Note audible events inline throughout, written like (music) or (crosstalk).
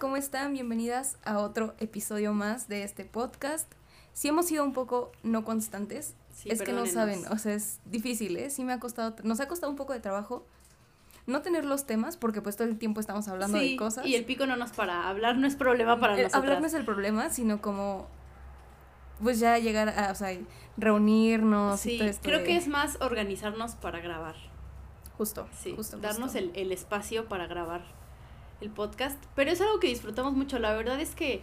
¿cómo están? Bienvenidas a otro episodio más de este podcast. Sí hemos sido un poco no constantes. es que no saben, o sea, es difícil, ¿eh? Sí me ha costado, nos ha costado un poco de trabajo no tener los temas, porque pues todo el tiempo estamos hablando de cosas. Y el pico no nos para. Hablar no es problema para nosotros. Hablar no es el problema, sino como pues ya llegar a, o sea, reunirnos sí, Creo que es más organizarnos para grabar. Justo. Sí, darnos El, el espacio para grabar el podcast. Pero es algo que disfrutamos mucho. La verdad es que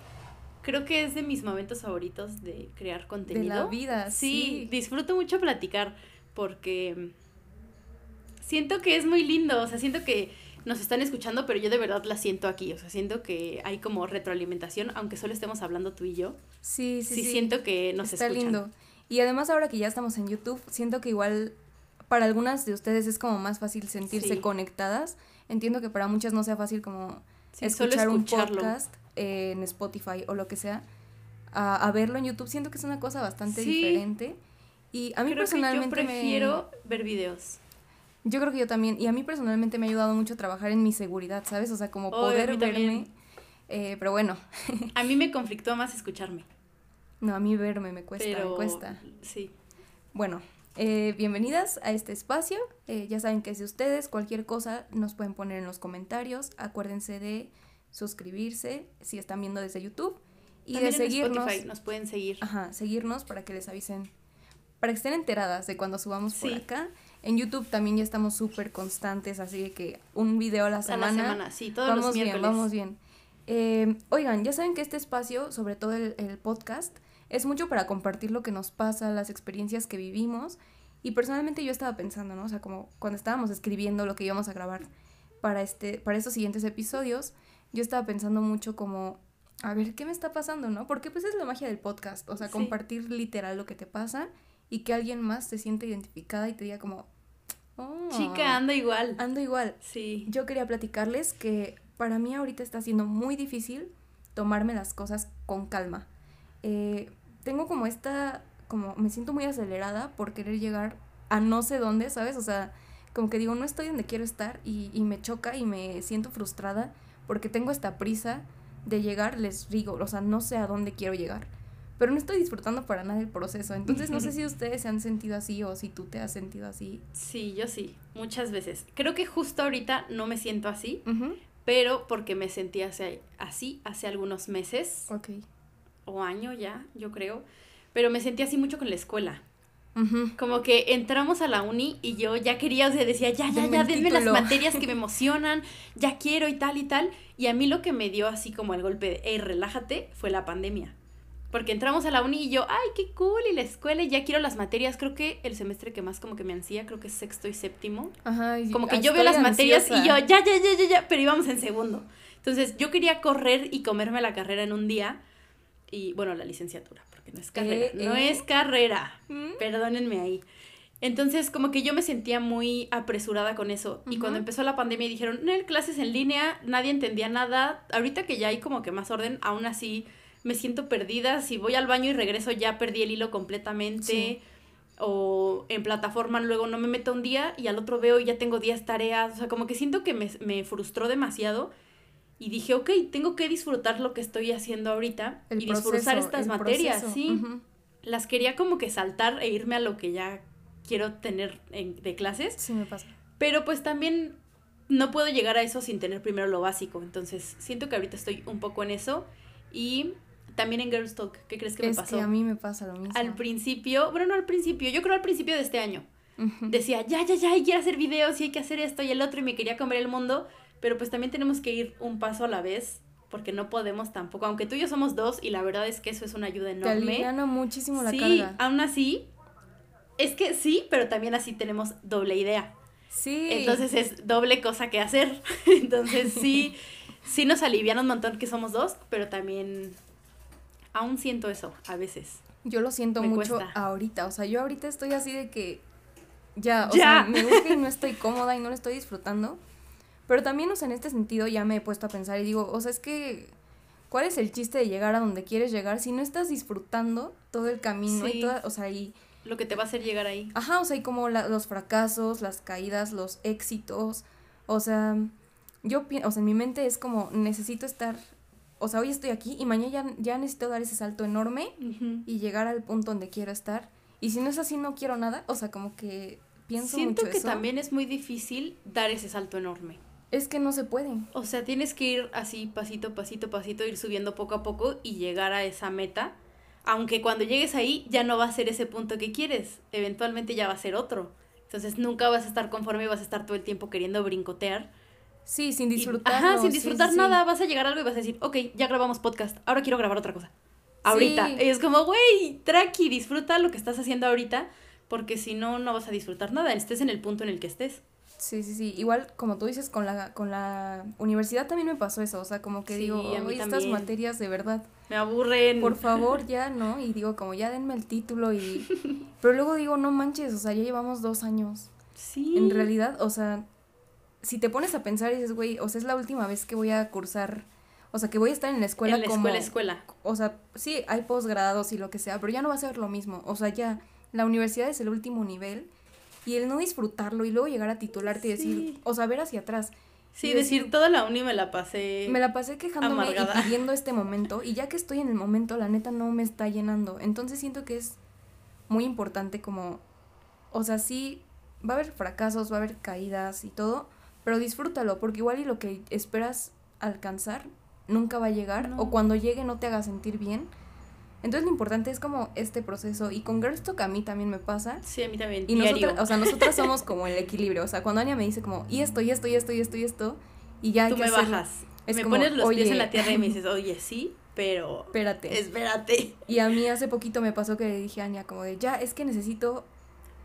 creo que es de mis momentos favoritos de crear contenido. De la vida, sí. sí. disfruto mucho platicar porque siento que es muy lindo. O sea, siento que nos están escuchando, pero yo de verdad la siento aquí. O sea, siento que hay como retroalimentación, aunque solo estemos hablando tú y yo. Sí, sí. Sí, siento que nos Está lindo. Y además ahora que ya estamos en YouTube, siento que igual para algunas de ustedes es como más fácil sentirse conectadas. Entiendo que para muchas no sea fácil como escuchar un podcast en Spotify o lo que sea. A, verlo en YouTube siento que es una cosa bastante diferente. Y a mí personalmente yo prefiero ver videos. Yo creo que yo también. Y a mí personalmente me ha ayudado mucho a trabajar en mi seguridad, ¿sabes? O sea, como poder verme. Eh, pero bueno. (laughs) a mí me conflictó más escucharme. No, a mí verme me cuesta, me cuesta. Sí. Bueno, eh, bienvenidas a este espacio. Eh, ya saben que es de ustedes. Cualquier cosa nos pueden poner en los comentarios. Acuérdense de suscribirse si están viendo desde YouTube. Y de seguirnos. Spotify nos pueden seguir. Ajá, seguirnos para que les avisen. Para que estén enteradas de cuando subamos por acá. En YouTube también ya estamos súper constantes, así que un video a la semana. A la semana, sí, todos vamos los bien, vamos bien. Eh, oigan, ya saben que este espacio, sobre todo el, podcast, es mucho para compartir lo que nos pasa, las experiencias que vivimos. Y personalmente yo estaba pensando, ¿no? O sea, como cuando estábamos escribiendo lo que íbamos a grabar para, este, para estos siguientes episodios, yo estaba pensando mucho como, a ver, ¿qué me está pasando, no? Porque pues es la magia del podcast, o sea, compartir literal lo que te pasa y que alguien más se siente identificada y te diga como, oh, chica, anda igual. Ando igual. Sí. Yo quería platicarles que para mí ahorita está siendo muy difícil tomarme las cosas con calma. Eh, tengo como esta, como me siento muy acelerada por querer llegar a no sé dónde, ¿sabes? O sea, como que digo, no estoy donde quiero estar y, y me choca y me siento frustrada porque tengo esta prisa de llegar, les digo, o sea, no sé a dónde quiero llegar pero no estoy disfrutando para nada el proceso. Entonces no sé si ustedes se han sentido así o si tú te has sentido así. Sí, yo sí, muchas veces. Creo que justo ahorita no me siento así, pero porque me sentí así hace algunos meses. Ok. O año ya, yo creo. Pero me sentí así mucho con la escuela. Como que entramos a la uni y yo ya quería, o sea, decía, ya, ya, ya, denme las materias que me (laughs) emocionan, ya quiero y tal y tal. Y a mí lo que me dio así como el golpe de, hey, relájate, fue la pandemia. Porque entramos a la uni y yo, ay, qué cool, y la escuela, y ya quiero las materias. Creo que el semestre que más como que me ansía, creo que es sexto y séptimo. Ajá. como que yo veo las materias y yo, ya, ya, ya, ya, ya, pero íbamos en segundo. Entonces yo quería correr y comerme la carrera en un día. Y bueno, la licenciatura, porque no es carrera. Eh, no eh. es carrera. ¿Mm? Perdónenme ahí. Entonces, como que yo me sentía muy apresurada con eso. Y cuando empezó la pandemia dijeron, no, clases en línea, nadie entendía nada. Ahorita que ya hay como que más orden, aún así me siento perdida, si voy al baño y regreso ya perdí el hilo completamente. O en plataforma luego no me meto un día y al otro veo y ya tengo 10 tareas. O sea, como que siento que me, frustró demasiado. Y dije, ok, tengo que disfrutar lo que estoy haciendo ahorita y disfrutar estas materias, sí. Las quería como que saltar e irme a lo que ya quiero tener de clases. Sí, me pasa. Pero pues también no puedo llegar a eso sin tener primero lo básico. Entonces, siento que ahorita estoy un poco en eso. Y también en Girls Talk, ¿qué crees que me pasó? Que a mí me pasa lo mismo. Al principio, bueno, no al principio, yo creo al principio de este año. Decía, ya, ya, ya, hay que hacer videos y hay que hacer esto y el otro y me quería comer el mundo, pero pues también tenemos que ir un paso a la vez porque no podemos tampoco, aunque tú y yo somos dos y la verdad es que eso es una ayuda enorme. Te muchísimo la sí, aún así, es que sí, pero también así tenemos doble idea. Sí. Entonces es doble cosa que hacer. (laughs) Entonces sí, (laughs) sí nos alivian un montón que somos dos, pero también aún siento eso a veces. Yo lo siento mucho ahorita, o sea, yo ahorita estoy así de que ya, o sea, me gusta y no estoy cómoda y no lo estoy disfrutando. Pero también, o sea, en este sentido ya me he puesto a pensar y digo, o sea, es que, ¿cuál es el chiste de llegar a donde quieres llegar si no estás disfrutando todo el camino y toda, o sea, y... Lo que te va a hacer llegar ahí. Ajá, o sea, y como los fracasos, las caídas, los éxitos, o sea, yo, o sea, en mi mente es como, necesito estar o sea, hoy estoy aquí y mañana ya, ya necesito dar ese salto enorme y llegar al punto donde quiero estar. Y si no es así, no quiero nada. O sea, como que pienso Siento que también es muy difícil dar ese salto enorme. Es que no se puede. O sea, tienes que ir así, pasito, pasito, pasito, ir subiendo poco a poco y llegar a esa meta. Aunque cuando llegues ahí ya no va a ser ese punto que quieres. Eventualmente ya va a ser otro. Entonces nunca vas a estar conforme y vas a estar todo el tiempo queriendo brincotear. Sí, sin disfrutar. Ajá, sin disfrutar nada. Vas a llegar a algo y vas a decir, ok, ya grabamos podcast, ahora quiero grabar otra cosa. Ahorita. Y es como, güey, tranqui, disfruta lo que estás haciendo ahorita, porque si no, no vas a disfrutar nada, estés en el punto en el que estés. Sí, sí, sí. Igual, como tú dices, con la, con la universidad también me pasó eso. O sea, como que digo, oye, estas materias de verdad. Me aburren. Por favor, (laughs) ya, ¿no? Y digo, como ya denme el título y... (laughs) Pero luego digo, no manches, o sea, ya llevamos dos años. Sí. En realidad, o sea, si te pones a pensar y dices, güey, o sea, es la última vez que voy a cursar... O sea, que voy a estar en la escuela en la como... escuela, escuela. O sea, sí, hay posgrados y lo que sea, pero ya no va a ser lo mismo. O sea, ya, la universidad es el último nivel y el no disfrutarlo y luego llegar a titularte y decir, o sea, ver hacia atrás. Sí, decir, toda la uni me la pasé. Me la pasé quejándome y pidiendo este momento. Y ya que estoy en el momento, la neta no me está llenando. Entonces siento que es muy importante como. O sea, sí, va a haber fracasos, va a haber caídas y todo. Pero disfrútalo, porque igual y lo que esperas alcanzar nunca va a llegar. O cuando llegue no te haga sentir bien entonces lo importante es como este proceso. Y con Girls Talk a mí también me pasa. Sí, a mí también. Y nosotros, o sea, nosotros somos como el equilibrio. O sea, cuando Anya me dice como, y esto, y esto, y esto, y esto, y esto, y ya... Tú me bajas. me pones los pies en la tierra y me (laughs) dices, oye, sí, pero... Espérate. Espérate. Y a mí hace poquito me pasó que le dije a Anya como de, ya, es que necesito...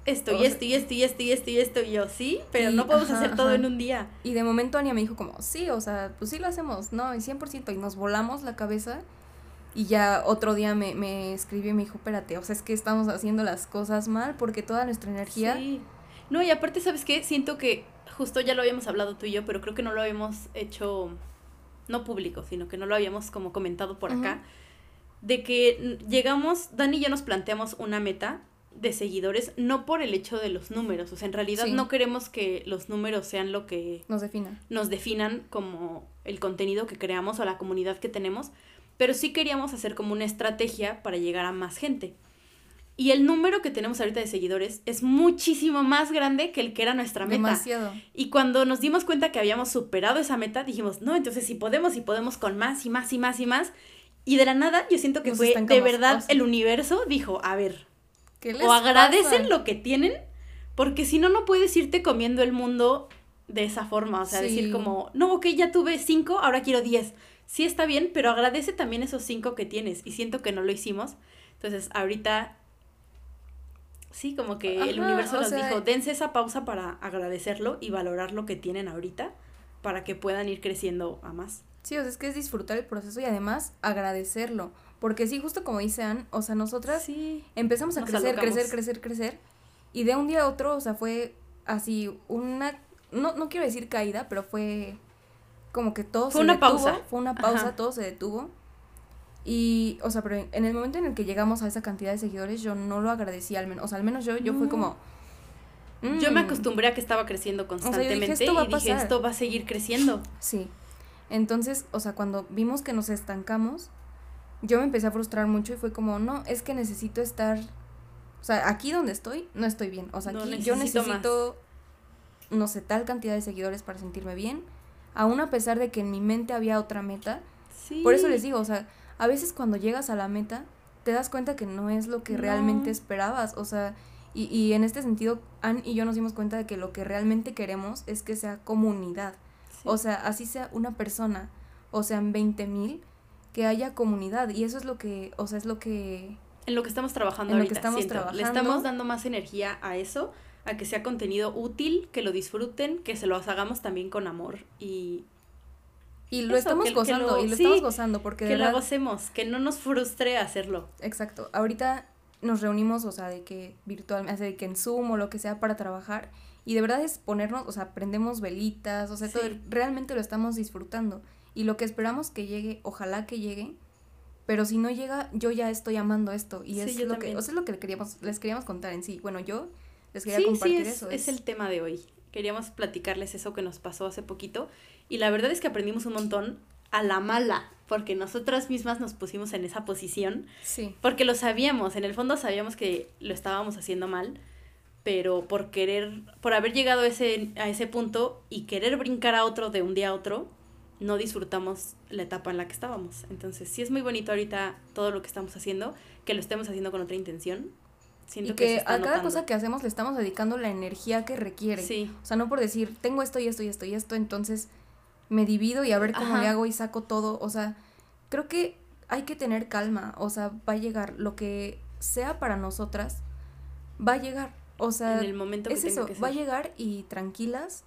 Esto, y esto, y esto, y esto, y esto, y esto, y yo, sí, pero no podemos hacer todo en un día. Y de momento Anya me dijo como, sí, o sea, pues sí lo hacemos, no, y 100%, y nos volamos la cabeza y ya otro día me, me escribió y me dijo, espérate, o sea, es que estamos haciendo las cosas mal porque toda nuestra energía... Sí. No, y aparte, ¿sabes qué? Siento que justo ya lo habíamos hablado tú y yo, pero creo que no lo habíamos hecho, no público, sino que no lo habíamos como comentado por acá, de que llegamos, Dani y yo nos planteamos una meta de seguidores, no por el hecho de los números, o sea, en realidad no queremos que los números sean lo que nos definan. Nos definan como el contenido que creamos o la comunidad que tenemos, pero sí queríamos hacer como una estrategia para llegar a más gente. Y el número que tenemos ahorita de seguidores es muchísimo más grande que el que era nuestra meta. Demasiado. Y cuando nos dimos cuenta que habíamos superado esa meta, dijimos, no, entonces si podemos, y podemos con más y más y más y más. Y de la nada, yo siento que fue de verdad el universo dijo, a ver, o agradecen lo que tienen, porque si no, no puedes irte comiendo el mundo de esa forma. O sea, decir como, no, ok, ya tuve cinco, ahora quiero diez sí está bien, pero agradece también esos cinco que tienes. Y siento que no lo hicimos. Entonces, ahorita, sí, como que el universo nos dijo, dense esa pausa para agradecerlo y valorar lo que tienen ahorita para que puedan ir creciendo a más. Sí, o sea, es que es disfrutar el proceso y además agradecerlo. Porque sí, justo como dice Anne, o sea, nosotras sí, empezamos a crecer, crecer, crecer, crecer. Y de un día a otro, o sea, fue así una, no, no quiero decir caída, pero fue como que todo fue se una pausa. Fue una pausa, todo se detuvo. Y, o sea, pero en el momento en el que llegamos a esa cantidad de seguidores, yo no lo agradecí, al menos, o sea, al menos yo, yo fue como... Yo me mm". acostumbré a que estaba creciendo constantemente y dije, esto va a seguir creciendo. Sí. Entonces, o sea, cuando vimos que nos estancamos, yo me empecé a frustrar mucho y fue como, no, es que necesito estar, o sea, aquí donde estoy, no estoy bien. O sea, aquí yo necesito, no sé, tal cantidad de seguidores para sentirme bien aún a pesar de que en mi mente había otra meta. Por eso les digo, o sea, a veces cuando llegas a la meta, te das cuenta que no es lo que realmente esperabas, o sea, y, y, en este sentido, Ann y yo nos dimos cuenta de que lo que realmente queremos es que sea comunidad, o sea, así sea una persona, o sean 20 mil, que haya comunidad, y eso es lo que, o sea, es lo que... En lo que estamos trabajando ahorita, estamos trabajando. Le estamos dando más energía a eso, a que sea contenido útil, que lo disfruten, que se lo hagamos también con amor y... Y lo estamos gozando, y lo estamos gozando, porque... Que lo gocemos, que no nos frustre hacerlo. Exacto. Ahorita nos reunimos, o sea, de que virtualmente, de que en Zoom o lo que sea para trabajar, y de verdad es ponernos, o sea, prendemos velitas, o sea, todo, realmente lo estamos disfrutando. Y lo que esperamos que llegue, ojalá que llegue, pero si no llega, yo ya estoy amando esto. Y es lo que, o sea, es lo que queríamos, les queríamos contar en sí. Bueno, yo les quería compartir es, eso. Es, el tema de hoy. Queríamos platicarles eso que nos pasó hace poquito. Y la verdad es que aprendimos un montón a la mala, porque nosotras mismas nos pusimos en esa posición. Sí. Porque lo sabíamos, en el fondo sabíamos que lo estábamos haciendo mal, pero por querer, por haber llegado a ese, a ese punto y querer brincar a otro de un día a otro, no disfrutamos la etapa en la que estábamos. Entonces, sí es muy bonito ahorita todo lo que estamos haciendo, que lo estemos haciendo con otra intención. Siento y que, a cada cosa que hacemos le estamos dedicando la energía que requiere. Sí. O sea, no por decir, tengo esto y esto y esto y esto, entonces me divido y a ver cómo le hago y saco todo. O sea, creo que hay que tener calma. O sea, va a llegar lo que sea para nosotras, va a llegar. O sea, en el momento que es eso, va a llegar y tranquilas,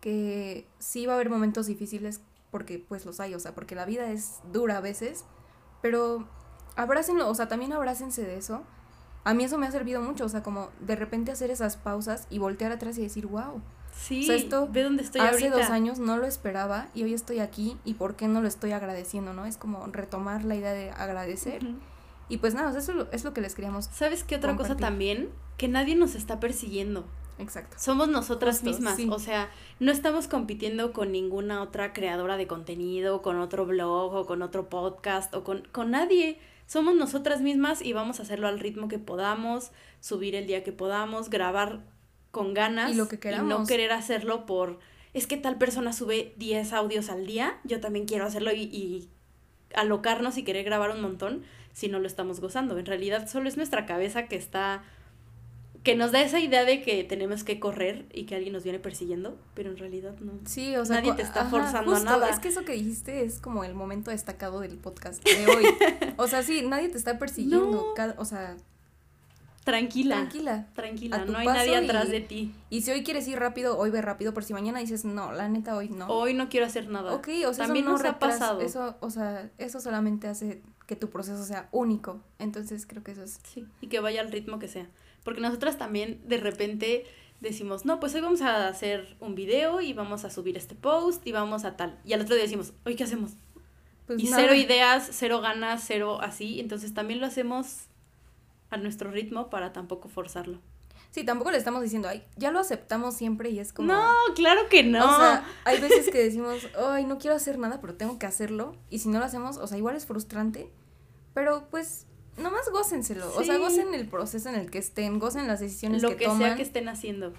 que sí va a haber momentos difíciles porque pues los hay, o sea, porque la vida es dura a veces, pero abrácenlo, o sea, también abrácense de eso. A mí eso me ha servido mucho, o sea, como de repente hacer esas pausas y voltear atrás y decir, wow, Sí, esto ve dónde estoy hace dos años no lo esperaba y hoy estoy aquí y por qué no lo estoy agradeciendo, ¿no? Es como retomar la idea de agradecer. Y pues nada, eso es lo que les queríamos. ¿Sabes qué otra cosa también? Que nadie nos está persiguiendo. Exacto. Somos nosotras mismas, o sea, no estamos compitiendo con ninguna otra creadora de contenido, con otro blog o con otro podcast o con, con nadie. Somos nosotras mismas y vamos a hacerlo al ritmo que podamos, subir el día que podamos, grabar con ganas y, lo que y no querer hacerlo por, es que tal persona sube 10 audios al día, yo también quiero hacerlo y, y alocarnos y querer grabar un montón si no lo estamos gozando. En realidad solo es nuestra cabeza que está que nos da esa idea de que tenemos que correr y que alguien nos viene persiguiendo, pero en realidad no. Sí, o sea, nadie te está forzando a nada. Es que eso que dijiste es como el momento destacado del podcast de hoy. (laughs) o sea, sí, nadie te está persiguiendo, o sea, Tranquila. Tranquila. Tranquila, no hay nadie atrás de ti. Y si hoy quieres ir rápido, hoy ve rápido, por si mañana dices, no, la neta, hoy no. Hoy no quiero hacer nada. Ok, o sea, También nos ha pasado. Eso, o sea, eso solamente hace que tu proceso sea único. Entonces creo que eso es... Sí, y que vaya al ritmo que sea. Porque nosotras también de repente decimos, no, pues hoy vamos a hacer un video y vamos a subir este post y vamos a tal. Y al otro día decimos, hoy qué hacemos. Pues y cero ideas, cero ganas, cero así. Entonces también lo hacemos a nuestro ritmo para tampoco forzarlo. Sí, tampoco le estamos diciendo, ay, ya lo aceptamos siempre y es como... No, claro que no. O sea, hay veces que decimos, ay, no quiero hacer nada, pero tengo que hacerlo. Y si no lo hacemos, o sea, igual es frustrante, pero pues nomás gócenselo. O sea, gocen el proceso en el que estén, gocen las decisiones que, toman. Lo que sea que estén haciendo.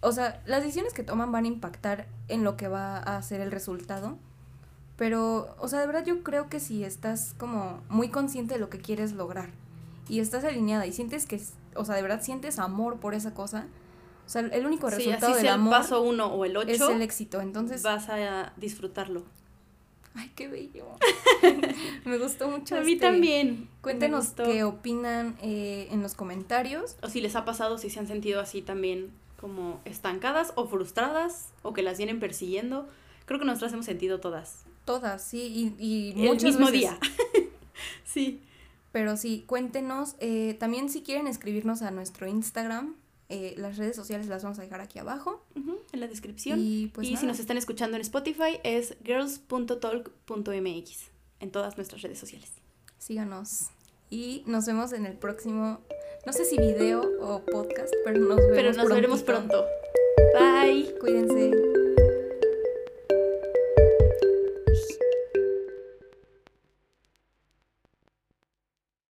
O sea, las decisiones que toman van a impactar en lo que va a ser el resultado. Pero, o sea, de verdad yo creo que si estás como muy consciente de lo que quieres lograr y estás alineada y sientes que, o sea, de verdad sientes amor por esa cosa, o sea, el único resultado del amor el paso uno o el ocho es el éxito, entonces vas a disfrutarlo. Ay, qué bello. (laughs) me gustó mucho. A mí este también. Cuéntenos qué opinan eh, en los comentarios. O si les ha pasado, si se han sentido así también como estancadas o frustradas o que las vienen persiguiendo. Creo que nosotras hemos sentido todas. Todas, sí, y, y el mismo día. (laughs) sí. Pero sí, cuéntenos. Eh, también si quieren escribirnos a nuestro Instagram, eh, las redes sociales las vamos a dejar aquí abajo. en la descripción. Y, pues si nos están escuchando en Spotify es girls.talk.mx en todas nuestras redes sociales. Síganos. Y nos vemos en el próximo, no sé si video o podcast, pero nos vemos Pero nos veremos pronto. Bye. Cuídense.